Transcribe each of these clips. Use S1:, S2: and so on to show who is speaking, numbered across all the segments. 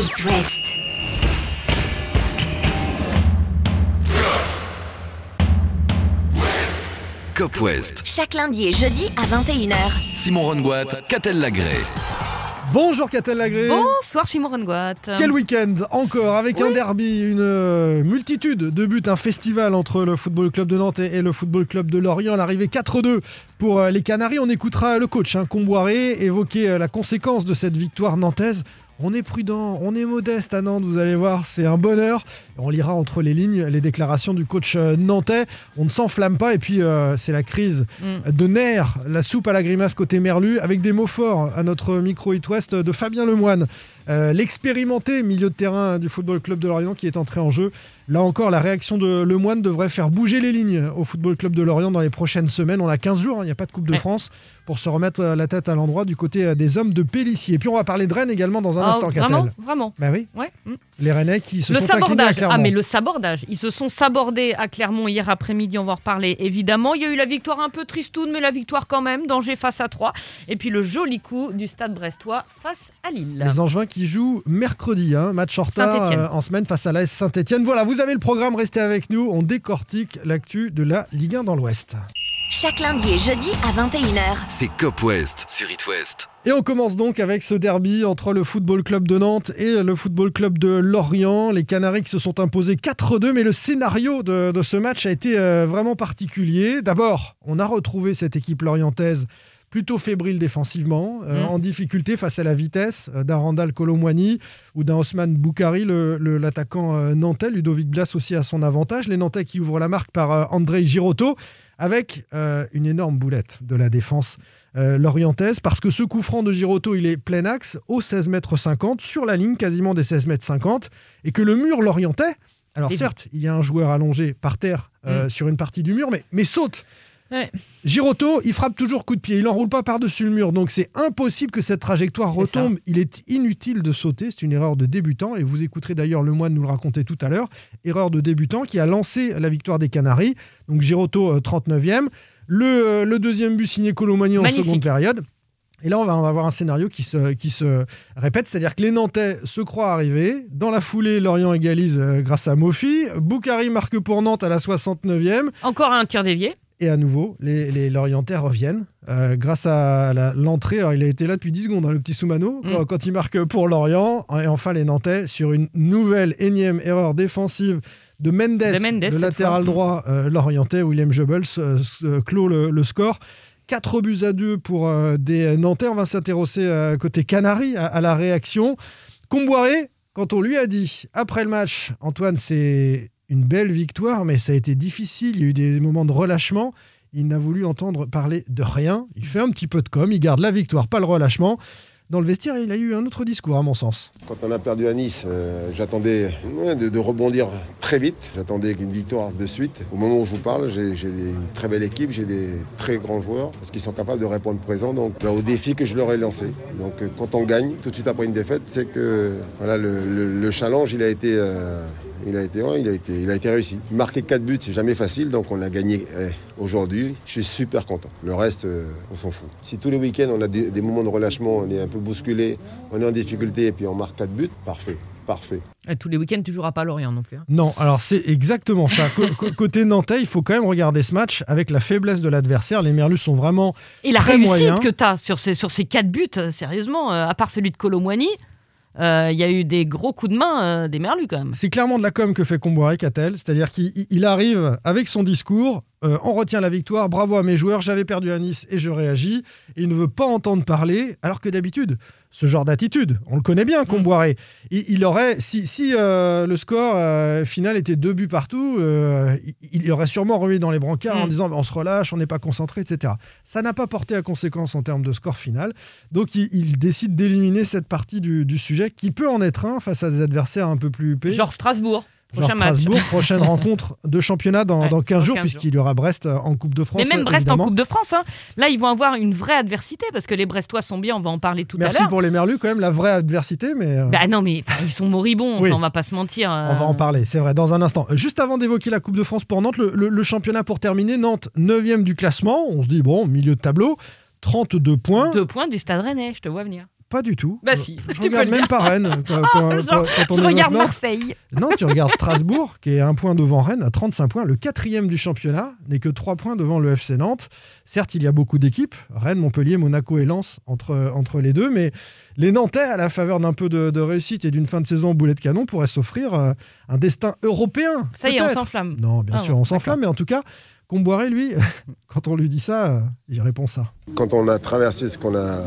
S1: It West.
S2: Cop West.
S1: Chaque lundi et jeudi à 21h.
S2: Simon Rongoat, Catel Lagré.
S3: Bonjour Catel Lagré.
S4: Bonsoir Simon Rengoat.
S3: Quel week-end encore avec un derby, une euh, multitude de buts, un festival entre le Football Club de Nantes et, et le Football Club de Lorient. L'arrivée 4-2 pour euh, les Canaries. On écoutera le coach hein, Comboiré évoquer euh, la conséquence de cette victoire nantaise. On est prudent, on est modeste à Nantes, vous allez voir, c'est un bonheur. On lira entre les lignes les déclarations du coach euh, nantais. On ne s'enflamme pas et puis euh, c'est la crise
S4: Mm.
S3: de nerfs, la soupe à la grimace côté Merlu, avec des mots forts à notre micro It West de Fabien Lemoine. Euh, L'expérimenté milieu de terrain du Football Club de Lorient qui est entré en jeu. Là encore, la réaction de Lemoine devrait faire bouger les lignes au Football Club de Lorient dans les prochaines semaines. On a 15 jours, hein, il n'y a pas de Coupe de
S4: Ouais.
S3: France pour se remettre euh, la tête à l'endroit du côté euh, des hommes de Pélissier. Et puis on va parler de Rennes également dans un
S4: Ah,
S3: instant,
S4: vraiment,
S3: Catel.
S4: vraiment.
S3: Bah oui,
S4: Ouais. mm.
S3: les Rennais qui se
S4: Le
S3: sont à
S4: sabordage.
S3: Clermont.
S4: Ah mais le sabordage. Ils se sont sabordés à Clermont hier après-midi. On va en reparler évidemment. Il y a eu la victoire un peu tristoune, mais la victoire quand même. Danger face à 3. Et puis le joli coup du Stade Brestois face à Lille.
S3: Les Angevins qui jouent mercredi, hein, match en retard euh, en semaine face à l'AS Saint-Etienne. Voilà, vous avez le programme, restez avec nous. On décortique l'actu de la Ligue 1 dans l'Ouest.
S1: Chaque lundi et jeudi à 21h.
S2: C'est Cop West sur It West.
S3: Et on commence donc avec ce derby entre le Football Club de Nantes et le Football Club de Lorient. Les Canaries qui se sont imposés 4-2, mais le scénario de, de ce match a été euh, vraiment particulier. D'abord, on a retrouvé cette équipe lorientaise plutôt fébrile défensivement, euh,
S4: Mm.
S3: en difficulté face à la vitesse euh, d'un Randall Colomwani ou d'un Osman Boukari, le- le- l'attaquant euh, nantais. Ludovic Blas aussi à son avantage. Les Nantais qui ouvrent la marque par André Girotto avec euh, une énorme boulette de la défense euh, lorientaise parce que ce coup franc de Girotto, il est plein axe au 16 mètres 50 sur la ligne quasiment des 16 mètres 50 et que le mur lorientais, alors certes, il y a un joueur allongé par terre euh, sur une partie du mur, mais, mais saute.
S4: Ouais.
S3: Il frappe toujours coup de pied, il n'enroule pas par-dessus le mur, donc c'est impossible que cette trajectoire retombe. Il est inutile de sauter, c'est une erreur de débutant, et vous écouterez d'ailleurs le moine nous le raconter tout à l'heure. Erreur de débutant qui a lancé la victoire des Canaries, donc Girotto euh, 39e. Le, euh, le deuxième but signé Colomani en seconde période. Et là, on va, on va avoir un scénario qui se, qui se répète, c'est-à-dire que les Nantais se croient arrivés. Dans la foulée, Lorient égalise euh, grâce à Mofi. Boukari marque pour Nantes à la 69e.
S4: Encore un tir dévié.
S3: Et à nouveau, les, les Lorientais reviennent euh, grâce à l'entrée. Alors, il a été là depuis 10 secondes, hein, le petit Soumano,
S4: Mm.
S3: quand, quand il marque pour Lorient. Et enfin, les Nantais, sur une nouvelle énième erreur défensive de Mendes,
S4: De Mendes,
S3: le latéral
S4: fois.
S3: droit euh, Lorientais, William Jebels, euh, clôt le, le score. 4 buts à 2 pour des Nantais. On va s'intéresser côté Canaries, à, à la réaction. Comboiré, quand on lui a dit, après le match, Antoine, c'est une belle victoire, mais ça a été difficile. Il y a eu des moments de relâchement. Il n'a voulu entendre parler de rien. Il fait un petit peu de com. Il garde la victoire, pas le relâchement. Dans le vestiaire, il a eu un autre discours, à mon sens.
S5: Quand on a perdu à Nice, euh, j'attendais de, rebondir très vite. J'attendais une victoire de suite. Au moment où je vous parle, j'ai une très belle équipe, j'ai des très grands joueurs parce qu'ils sont capables de répondre présent donc, bah, au défi que je leur ai lancé. Donc euh, quand on gagne, tout de suite après une défaite, c'est que voilà, le challenge, il a été, euh, il a été, ouais, il a été, il a été réussi. Marquer 4 buts, c'est jamais facile, donc on a gagné eh, aujourd'hui. Je suis super content. Le reste, euh, on s'en fout. Si tous les week-ends on a des, des moments de relâchement, on est un peu bousculé, on est en difficulté et puis on marque 4 buts, parfait, parfait.
S4: Et tous les week-ends, tu joueras pas à Lorient non plus. hein.
S3: Non, alors c'est exactement ça. Côté Nantais, il faut quand même regarder ce match avec la faiblesse de l'adversaire. Les Merlus sont vraiment
S4: Et la
S3: Très
S4: réussite que tu as sur ces, sur ces quatre buts, euh, sérieusement, euh, à part celui de Euh, il y a eu des gros coups de main euh, des Merlus quand même.
S3: C'est clairement de la com que fait Comboiré, Catel. C'est-à-dire qu'il il- il arrive avec son discours, euh, on retient la victoire, bravo à mes joueurs, j'avais perdu à Nice et je réagis. Et il ne veut pas entendre parler, alors que d'habitude, ce genre d'attitude, on le connaît bien, Comboiré. Il, il aurait, si, si euh, le score euh, final était deux buts partout, euh, il, il aurait sûrement remis dans les brancards en
S4: Mm.
S3: disant on se relâche, on n'est pas concentré, etc. Ça n'a pas porté à conséquence en termes de score final. Donc il, il décide d'éliminer cette partie du, du sujet qui peut en être un face à des adversaires un peu plus huppés.
S4: Genre Strasbourg,
S3: Genre
S4: prochain match.
S3: Strasbourg, prochaine rentre de championnat dans,
S4: Ouais,
S3: dans 15
S4: dans
S3: jours,
S4: 15
S3: puisqu'il y aura Brest euh, en Coupe de France.
S4: Mais même Brest
S3: évidemment.
S4: en Coupe de France, hein. là ils vont avoir une vraie adversité parce que les Brestois sont bien, on va en parler tout à
S3: Merci
S4: l'heure.
S3: pour les Merlus, quand même, la vraie adversité, mais euh,
S4: Bah non mais ils sont moribonds,
S3: Oui.
S4: on va pas se mentir.
S3: on va en
S4: euh.
S3: parler, c'est vrai, dans un instant. Juste avant d'évoquer la Coupe de France pour Nantes, le, le- le championnat pour terminer, Nantes 9e du classement, on se dit, bon, milieu de tableau, 32 points.
S4: Deux points du Stade Rennais, je te vois venir.
S3: Pas du tout.
S4: Bah si,
S3: je
S4: tu
S3: regarde même
S4: dire.
S3: pas Rennes. Quand, quand-
S4: Genre,
S3: quand- quand on
S4: Je regarde Marseille.
S3: Non, tu regardes Strasbourg, qui est un point devant Rennes, à 35 points. Le quatrième du championnat n'est que 3 points devant le FC Nantes. Certes, il y a beaucoup d'équipes, Rennes, Montpellier, Monaco et Lens entre, entre les deux, mais les Nantais, à la faveur d'un peu de, de réussite et d'une fin de saison au boulet de canon, pourraient s'offrir euh, un destin européen.
S4: Ça y est, on s'enflamme.
S3: Non, bien
S4: Ah
S3: sûr, on s'enflamme, mais en tout cas, Comboiré, lui, quand on lui dit ça, il répond ça.
S5: Quand on a traversé ce qu'on a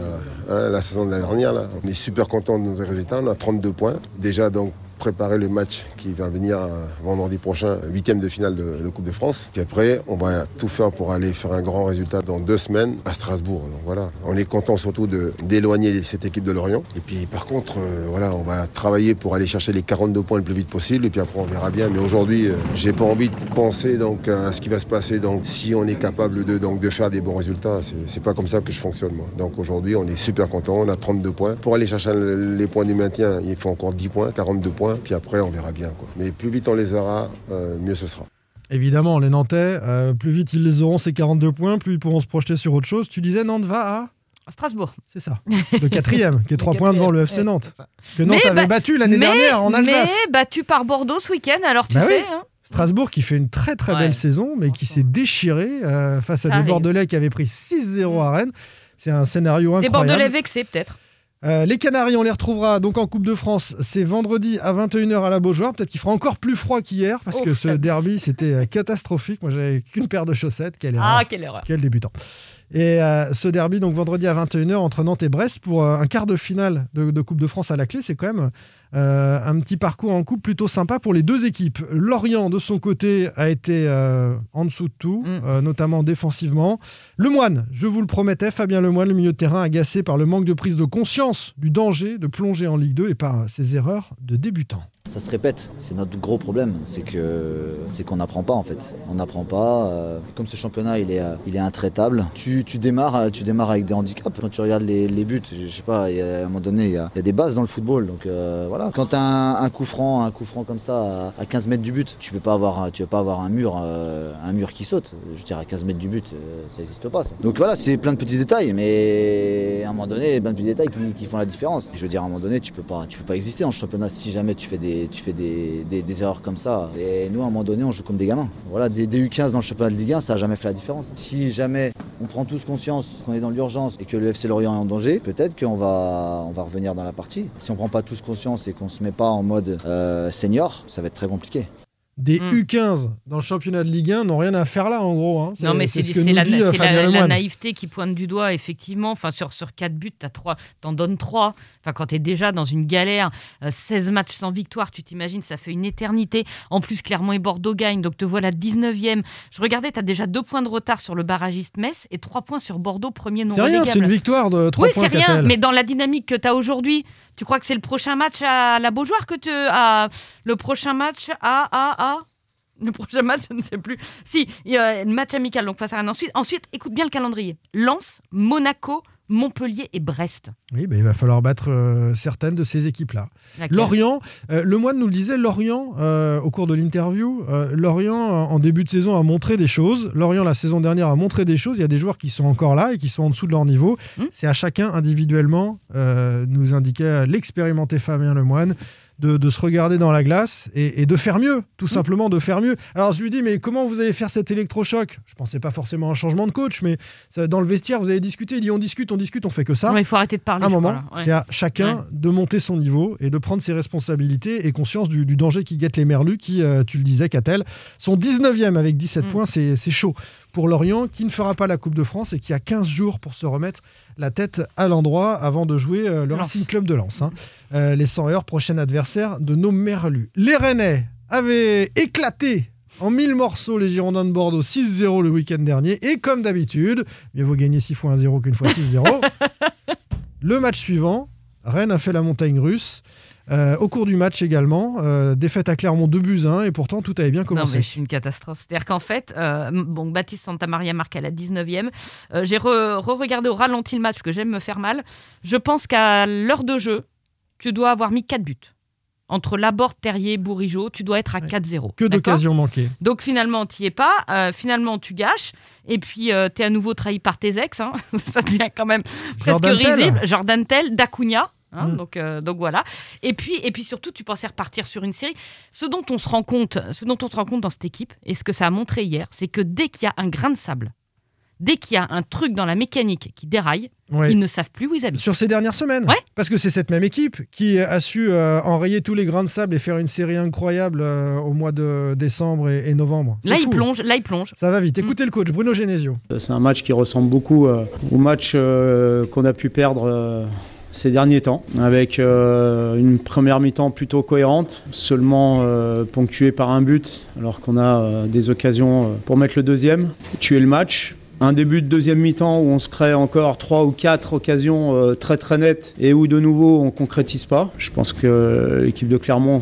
S5: hein, la saison dernière, là, on est super content de nos résultats. On a 32 points. Déjà, donc, préparer le match qui va venir euh, vendredi prochain, huitième de finale de, de Coupe de France. Puis après, on va tout faire pour aller faire un grand résultat dans deux semaines à Strasbourg. Donc voilà, on est content surtout d'éloigner cette équipe de Lorient. Et puis par contre, euh, voilà, on va travailler pour aller chercher les 42 points le plus vite possible. Et puis après, on verra bien. Mais aujourd'hui, euh, j'ai pas envie de penser donc à ce qui va se passer. Donc si on est capable de donc de faire des bons résultats, c'est pas comme ça que je fonctionne moi. Donc aujourd'hui, on est super content. On a 32 points. Pour aller chercher le- les points du maintien, il faut encore 10 points, 42 points. Puis après, on verra bien. Quoi. Mais plus vite on les aura, euh, mieux ce sera.
S3: Évidemment, les Nantais, euh, plus vite ils les auront, ces 42 points, plus ils pourront se projeter sur autre chose. Tu disais Nantes va à
S4: Strasbourg.
S3: C'est ça. Le quatrième, qui est 3 points devant le FC Nantes. Que Nantes
S4: Mais
S3: avait
S4: bah-
S3: battu l'année dernière en Alsace.
S4: Mais battu par Bordeaux ce week-end, alors tu
S3: Bah
S4: sais.
S3: oui.
S4: hein.
S3: Strasbourg qui fait une très très
S4: Ouais.
S3: belle saison, mais qui s'est déchiré euh, face à des
S4: arrive.
S3: Bordelais qui avaient pris 6-0 à Rennes. C'est un scénario
S4: Des
S3: incroyable.
S4: Bordelais vexés peut-être.
S3: Euh, les Canaries, on les retrouvera donc en Coupe de France. C'est vendredi à 21h à la Beaujoire. Peut-être qu'il fera encore plus froid qu'hier parce
S4: Oh,
S3: que ce
S4: ça-
S3: derby c'était euh, catastrophique. Moi j'avais qu'une paire de chaussettes. Quelle erreur.
S4: Ah, quelle erreur.
S3: Quel débutant. Et euh, ce derby, donc vendredi à 21h entre Nantes et Brest pour euh, un quart de finale de, de Coupe de France à la clé, c'est quand même euh, un petit parcours en coupe plutôt sympa pour les deux équipes. Lorient, de son côté, a été en dessous de tout,
S4: Mm.
S3: notamment défensivement. Le Moine, je vous le promettais, Fabien Lemoine, le milieu de terrain, agacé par le manque de prise de conscience du danger de plonger en Ligue 2 et par ses erreurs de débutant.
S6: Ça se répète, c'est notre gros problème, c'est que c'est qu'on n'apprend pas en fait. On n'apprend pas. euh, comme ce championnat il est, euh, il est intraitable, tu, tu démarres, euh, tu démarres avec des handicaps. Quand tu regardes les, les buts, je, sais pas, à un moment donné il y y a des bases dans le football, donc euh, voilà. Quand as un, un coup franc, un coup franc comme ça à, à 15 mètres du but, tu peux pas avoir, tu peux pas avoir un mur, un mur qui saute. Je veux dire à 15 mètres du but, ça n'existe pas. Donc voilà, c'est plein de petits détails, mais à un moment donné, plein de petits détails qui, qui font la différence. Je veux dire à un moment donné, tu peux pas, tu peux pas exister en championnat si jamais tu fais des, tu fais des, des, erreurs comme ça. Et nous, à un moment donné, on joue comme des gamins. Voilà, des, des U15 dans le championnat de Ligue 1, ça a jamais fait la différence. Si jamais on prend tous conscience qu'on est dans l'urgence et que le FC Lorient est en danger, peut-être qu'on va, on va revenir dans la partie. Si on prend pas tous conscience et qu'on se met pas en mode euh, senior, ça va être très compliqué.
S3: Des
S4: Mm.
S3: U15 dans le championnat de Ligue 1 n'ont rien à faire là, en gros. hein.
S4: Non, mais c'est
S3: ce
S4: la, la- la naïveté qui pointe du doigt, effectivement. Enfin, sur, sur 4 buts, t'en donnes 3. Enfin, quand tu es déjà dans une galère, euh, 16 matchs sans victoire, tu t'imagines, ça fait une éternité. En plus, Clermont et Bordeaux gagnent, donc te voilà 19e. Je regardais, tu as déjà 2 points de retard sur le barragiste Metz et 3 points sur Bordeaux, premier non
S3: C'est rien, c'est une victoire de 3
S4: Oui,
S3: points.
S4: c'est rien, mais dans la dynamique que tu as aujourd'hui, tu crois que c'est le prochain match à la Beaujoire que tu. À, le prochain match à, à, à. Le prochain match, je ne sais plus. Si, il y a le match amical, donc face à Rennes. Ensuite, ensuite, écoute bien le calendrier. Lens, Monaco, Montpellier et Brest.
S3: Oui, ben, il va falloir battre euh, certaines de ces équipes-là. Lorient, euh, le moine nous le disait, Lorient, euh, au cours de l'interview, euh, Lorient, en début de saison, a montré des choses. Lorient, la saison dernière, a montré des choses. Il y a des joueurs qui sont encore là et qui sont en dessous de leur niveau.
S4: Hmm.
S3: C'est à chacun individuellement, nous indiquait l'expérimenté Fabien Lemoine, de, de se regarder dans la glace et, et de faire mieux, tout simplement de faire mieux. Alors je lui dis, mais comment vous allez faire cet électrochoc? Je pensais pas forcément à un changement de coach, mais ça, dans le vestiaire, vous avez discuté. Il dit, on discute, on discute, on fait que ça
S4: Ouais, Il faut arrêter de parler.
S3: un moment.
S4: Ouais.
S3: c'est à chacun
S4: Ouais.
S3: de monter son niveau et de prendre ses responsabilités et conscience du, du danger qui guette les Merlus, qui, euh, tu le disais, Catel, sont 19e avec 17
S4: Mm.
S3: points. C'est chaud pour Lorient, qui ne fera pas la Coupe de France et qui a 15 jours pour se remettre la tête à l'endroit avant de jouer euh, le. Racing Club de Lens. hein. Euh, les 100 heures, prochain adversaire de nos Merlus. Les Rennais avaient éclaté en mille morceaux les Girondins de Bordeaux 6-0 le week-end dernier. Et comme d'habitude, mieux vaut gagner 6 fois 1-0 qu'une fois 6-0. le match suivant, Rennes a fait la montagne russe. Euh, au cours du match également, euh, défaite à Clermont 2 buts 1 et pourtant tout avait bien
S4: Non,
S3: commencé.
S4: c'est une catastrophe. C'est-à-dire qu'en fait, euh, bon, Baptiste Santamaria marque à la 19e. Euh, J'ai re- re-regardé au ralenti le match parce que j'aime me faire mal. Je pense qu'à l'heure de jeu, tu dois avoir mis 4 buts Entre Laborde, Terrier, Bourigeau, tu dois être à
S3: Ouais.
S4: 4-0.
S3: Que d'occasions manquées.
S4: Donc finalement, tu n'y es pas. finalement, tu gâches. Et puis, tu es à nouveau trahi par tes ex. hein. Ça devient quand même presque
S3: Jordan Tell.
S4: risible. Jordan Tell, Dacunia. Hein,
S3: Mm.
S4: donc, euh, donc voilà. Et puis, et puis surtout, tu pensais repartir sur une série. Ce dont on se rend compte, ce dont on se rend compte dans cette équipe, et ce que ça a montré hier, c'est que dès qu'il y a un grain de sable, dès qu'il y a un truc dans la mécanique qui déraille,
S3: Ouais.
S4: ils ne savent plus où ils habitent.
S3: Sur ces dernières semaines.
S4: Ouais.
S3: Parce que c'est cette même équipe qui a su euh, enrayer tous les grains de sable et faire une série incroyable euh, au mois de décembre et, et novembre.
S4: Là,
S3: fou.
S4: ils plongent. Là, ils plongent.
S3: Ça va vite. Écoutez le coach, Bruno Genesio.
S7: C'est un match qui ressemble beaucoup euh, au match euh, qu'on a pu perdre euh, ces derniers temps, avec euh, une première mi-temps plutôt cohérente, seulement euh, ponctuée par un but, alors qu'on a euh, des occasions pour mettre le deuxième, tuer le match. Un début de deuxième mi-temps où on se crée encore trois ou quatre occasions euh, très très nettes et où de nouveau on concrétise pas. Je pense que l'équipe de Clermont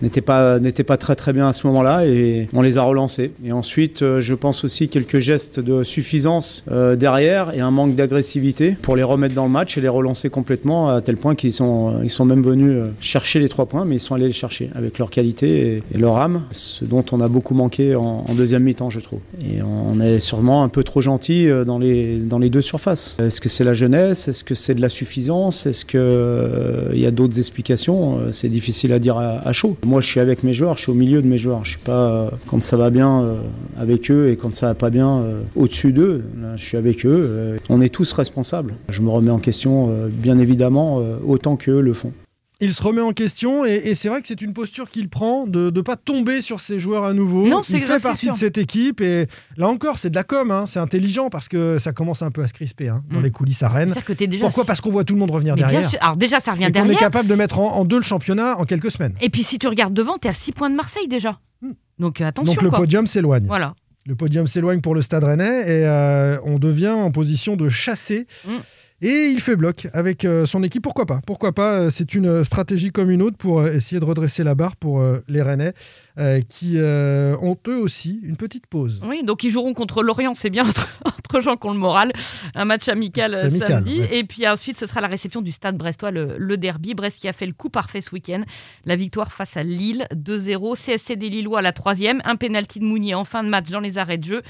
S7: n'était pas, n'était pas très très bien à ce moment-là et on les a relancés. Et ensuite, euh, je pense aussi quelques gestes de suffisance euh, derrière et un manque d'agressivité pour les remettre dans le match et les relancer complètement à tel point qu'ils sont, ils sont même venus chercher les trois points, mais ils sont allés les chercher avec leur qualité et, leur âme, ce dont on a beaucoup manqué en deuxième mi-temps, je trouve. Et on est sûrement un peu trop gentil euh, dans les, deux surfaces. Est-ce que c'est la jeunesse? Est-ce que c'est de la suffisance? Est-ce qu'il il y a d'autres explications? Euh, C'est difficile à dire à, chaud. Moi, je suis avec mes joueurs, je suis au milieu de mes joueurs. Je suis pas euh, quand ça va bien euh, avec eux et quand ça va pas bien euh, au-dessus d'eux. Je suis avec eux. euh, on est tous responsables. Je me remets en question, euh, bien évidemment, euh, autant qu'eux le font.
S3: Il se remet en question et, et c'est vrai que c'est une posture qu'il prend de ne pas tomber sur ses joueurs à nouveau.
S4: Non, c'est-
S3: Il fait partie de cette équipe et là encore, c'est de la com. hein. C'est intelligent parce que ça commence un peu à se crisper hein, dans
S4: Mm.
S3: les coulisses à Rennes.
S4: Que déjà.
S3: Pourquoi Parce qu'on voit tout le monde revenir
S4: Mais bien
S3: derrière.
S4: sûr. Alors déjà, ça revient
S3: Et qu'on est
S4: derrière.
S3: capable de mettre en, en deux le championnat en quelques semaines.
S4: Et puis si tu regardes devant, t'es à 6 points de Marseille déjà.
S3: Hmm.
S4: Donc euh, attention.
S3: Donc le
S4: quoi.
S3: podium s'éloigne.
S4: Voilà.
S3: Le podium s'éloigne pour le Stade Rennais et euh, on devient en position de chasser.
S4: Mm.
S3: Et il fait bloc avec euh, son équipe. Pourquoi pas? Pourquoi pas? Euh, C'est une stratégie comme une autre pour euh, essayer de redresser la barre pour les Rennais qui ont eux aussi une petite pause.
S4: Oui, donc ils joueront contre Lorient, c'est bien entre, entre gens qui ont le moral. Un match amical,
S3: Amical,
S4: samedi.
S3: ouais.
S4: Et puis ensuite, ce sera la réception du stade brestois, le, le derby. Brest qui a fait le coup parfait ce week-end. La victoire face à Lille, 2-0. CSC des Lillois à la troisième. Un pénalty de Mounier en fin de match dans les arrêts de jeu.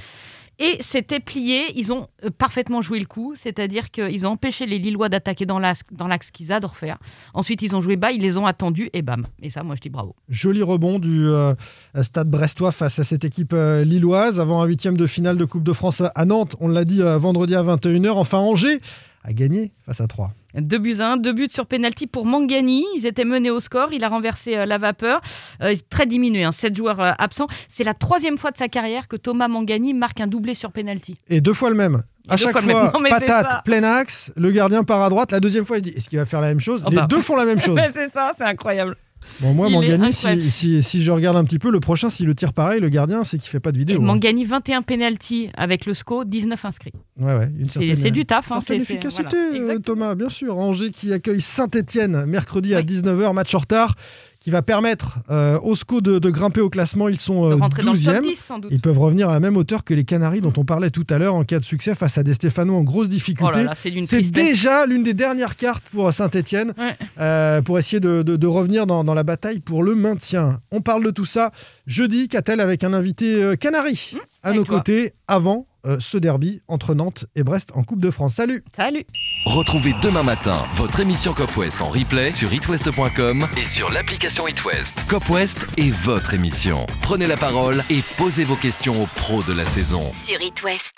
S4: Et c'était plié, ils ont euh, parfaitement joué le coup, c'est-à-dire qu'ils ont empêché les Lillois d'attaquer dans l'axe dans qu'ils adorent faire. Ensuite, ils ont joué bas, ils les ont attendus et bam. Et ça, moi, je dis bravo.
S3: Joli rebond du euh, stade brestois face à cette équipe euh, lilloise avant un huitième de finale de Coupe de France à Nantes. On l'a dit vendredi à 21h. Enfin, Angers a gagné face à 3.
S4: Deux buts à un, deux buts sur penalty pour Mangani. Ils étaient menés au score. Il a renversé euh, la vapeur. Euh, très diminué, hein, sept joueurs euh, absents. C'est la troisième fois de sa carrière que Thomas Mangani marque un doublé sur penalty.
S3: Et deux fois le même. À
S4: deux
S3: chaque
S4: fois. Non,
S3: patate, plein axe, le gardien part à droite. La deuxième fois, il dit est-ce qu'il va faire la même chose?
S4: Oh
S3: Les
S4: bah.
S3: deux font la même chose.
S4: C'est ça, c'est incroyable.
S3: Bon, moi,
S4: Il
S3: Mangani, si, si, si je regarde un petit peu, le prochain, s'il le tire pareil, le gardien, c'est qu'il fait pas de
S4: Et
S3: vidéo. hein.
S4: Mangani, 21 penalty avec le SCO, 19 inscrits.
S3: Ouais, ouais, une
S4: C'est
S3: certaine,
S4: c'est du taf. Hein,
S3: certaine
S4: c'est-
S3: efficacité,
S4: voilà.
S3: euh. Thomas, bien sûr. Angers qui accueille Saint-Etienne mercredi à
S4: Oui.
S3: 19h, match en retard, qui va permettre euh, au SCO de, de grimper au classement. Ils sont euh,
S4: rentrer dans le top
S3: 12e.
S4: 10 sans doute.
S3: Ils peuvent revenir à la même hauteur que les Canaries dont on parlait tout à l'heure en cas de succès face à des Stéphanois en grosse
S4: Oh
S3: difficulté.
S4: là là, c'est
S3: déjà l'une des dernières cartes pour Saint-Etienne
S4: Ouais.
S3: pour essayer de, de- de revenir dans, dans la bataille pour le maintien. On parle de tout ça jeudi, Catel, avec un invité euh, Canari à nos
S4: toi.
S3: côtés avant euh, ce derby entre Nantes et Brest en Coupe de France. Salut
S4: Salut.
S2: Retrouvez demain matin votre émission Cop West en replay sur itwest.com et sur l'application itwest. Cop West est votre émission. Prenez la parole et posez vos questions aux pros de la saison.
S1: Sur It West.